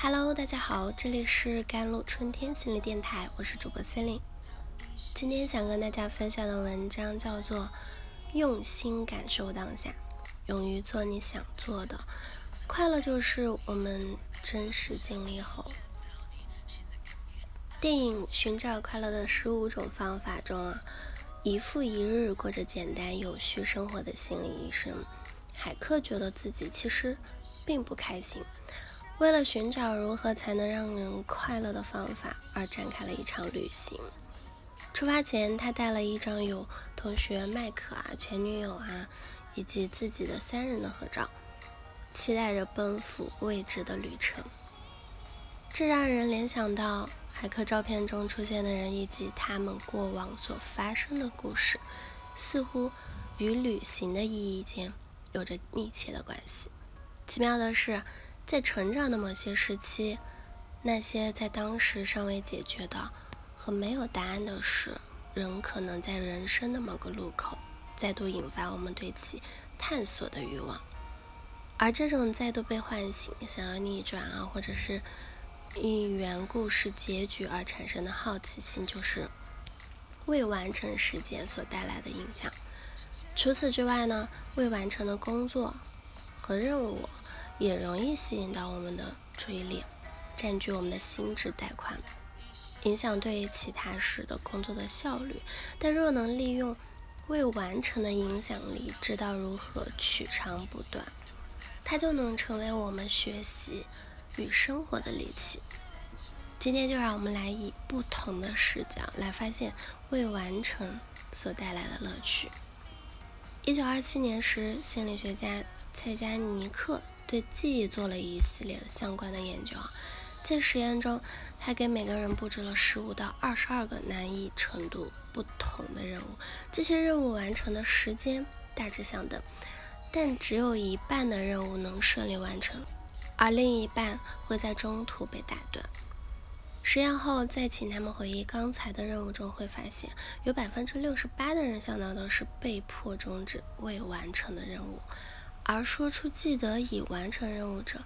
Hello，大家好，这里是甘露春天心理电台，我是主播森林。今天想跟大家分享的文章叫做《用心感受当下，勇于做你想做的》，快乐就是我们真实经历后。电影《寻找快乐的十五种方法》中啊，一复一日过着简单有序生活的心理医生海克觉得自己其实并不开心。为了寻找如何才能让人快乐的方法，而展开了一场旅行。出发前，他带了一张有同学麦克啊、前女友啊以及自己的三人的合照，期待着奔赴未知的旅程。这让人联想到海克照片中出现的人以及他们过往所发生的故事，似乎与旅行的意义间有着密切的关系。奇妙的是。在成长的某些时期，那些在当时尚未解决的和没有答案的事，仍可能在人生的某个路口再度引发我们对其探索的欲望。而这种再度被唤醒、想要逆转啊，或者是因缘故事结局而产生的好奇心，就是未完成事件所带来的影响。除此之外呢，未完成的工作和任务。也容易吸引到我们的注意力，占据我们的心智带宽，影响对其他事的工作的效率。但若能利用未完成的影响力，知道如何取长补短，它就能成为我们学习与生活的利器。今天就让我们来以不同的视角来发现未完成所带来的乐趣。一九二七年时，心理学家蔡加尼克。对记忆做了一系列相关的研究，在实验中，他给每个人布置了十五到二十二个难易程度不同的任务，这些任务完成的时间大致相等，但只有一半的任务能顺利完成，而另一半会在中途被打断。实验后再请他们回忆刚才的任务中，会发现有百分之六十八的人想到的是被迫终止未完成的任务。而说出记得已完成任务者，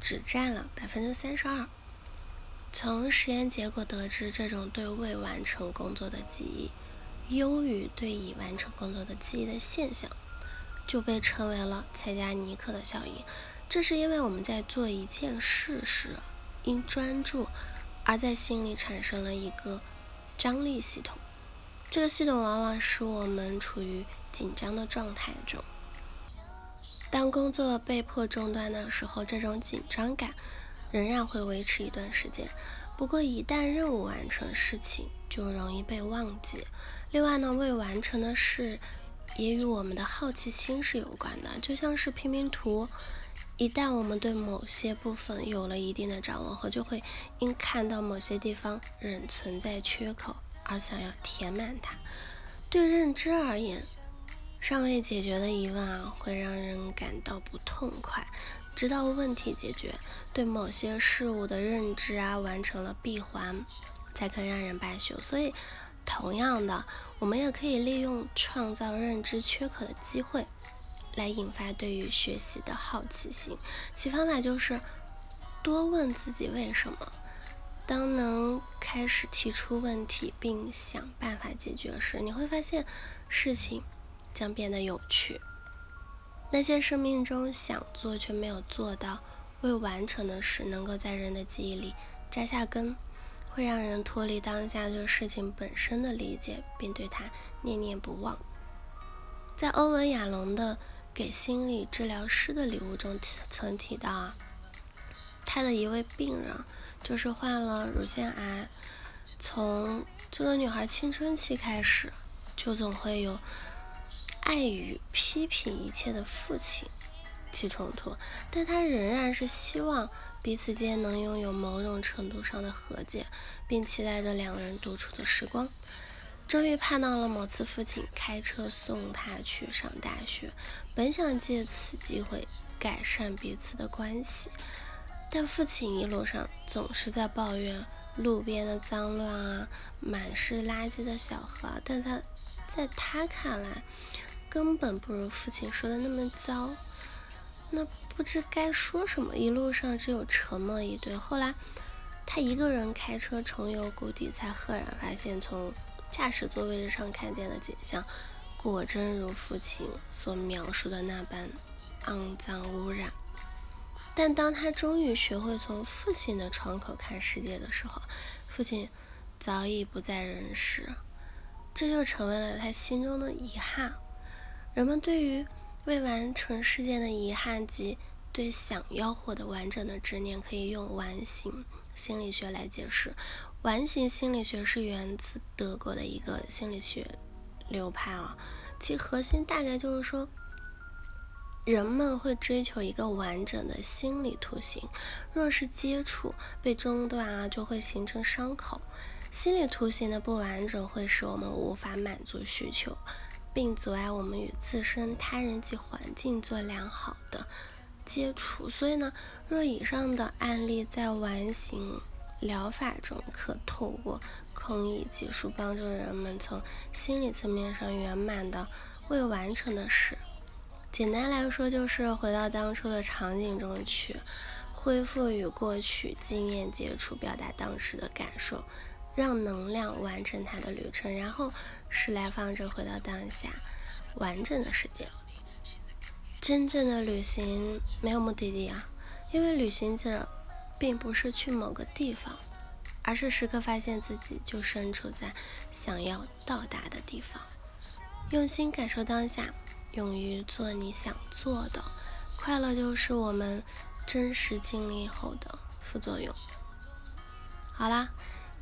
只占了百分之三十二。从实验结果得知，这种对未完成工作的记忆优于对已完成工作的记忆的现象，就被称为了蔡加尼克的效应。这是因为我们在做一件事时，因专注而在心里产生了一个张力系统。这个系统往往使我们处于紧张的状态中。当工作被迫中断的时候，这种紧张感仍然会维持一段时间。不过，一旦任务完成，事情就容易被忘记。另外呢，未完成的事也与我们的好奇心是有关的。就像是拼拼图，一旦我们对某些部分有了一定的掌握后，就会因看到某些地方仍存在缺口而想要填满它。对认知而言，尚未解决的疑问啊，会让人感到不痛快。直到问题解决，对某些事物的认知啊完成了闭环，才可让人罢休。所以，同样的，我们也可以利用创造认知缺口的机会，来引发对于学习的好奇心。其方法就是多问自己为什么。当能开始提出问题并想办法解决时，你会发现事情。将变得有趣。那些生命中想做却没有做到、未完成的事，能够在人的记忆里扎下根，会让人脱离当下对事情本身的理解，并对它念念不忘。在欧文·亚龙的《给心理治疗师的礼物》中曾提到啊，他的一位病人就是患了乳腺癌，从这个女孩青春期开始，就总会有。爱与批评一切的父亲起冲突，但他仍然是希望彼此间能拥有某种程度上的和解，并期待着两个人独处的时光。终于盼到了某次父亲开车送他去上大学，本想借此机会改善彼此的关系，但父亲一路上总是在抱怨路边的脏乱啊，满是垃圾的小河，但他在他看来。根本不如父亲说的那么糟。那不知该说什么，一路上只有沉默以对。后来，他一个人开车重游故地，才赫然发现从驾驶座位置上看见的景象，果真如父亲所描述的那般肮脏污染。但当他终于学会从父亲的窗口看世界的时候，父亲早已不在人世，这就成为了他心中的遗憾。人们对于未完成事件的遗憾及对想要获得完整的执念，可以用完形心理学来解释。完形心理学是源自德国的一个心理学流派啊，其核心大概就是说，人们会追求一个完整的心理图形。若是接触被中断啊，就会形成伤口。心理图形的不完整会使我们无法满足需求。并阻碍我们与自身、他人及环境做良好的接触。所以呢，若以上的案例在完形疗法中，可透过空意技术帮助人们从心理层面上圆满的未完成的事。简单来说，就是回到当初的场景中去，恢复与过去经验接触，表达当时的感受。让能量完成它的旅程，然后是来放着回到当下，完整的世界。真正的旅行没有目的地啊，因为旅行者并不是去某个地方，而是时刻发现自己就身处在想要到达的地方。用心感受当下，勇于做你想做的，快乐就是我们真实经历后的副作用。好啦。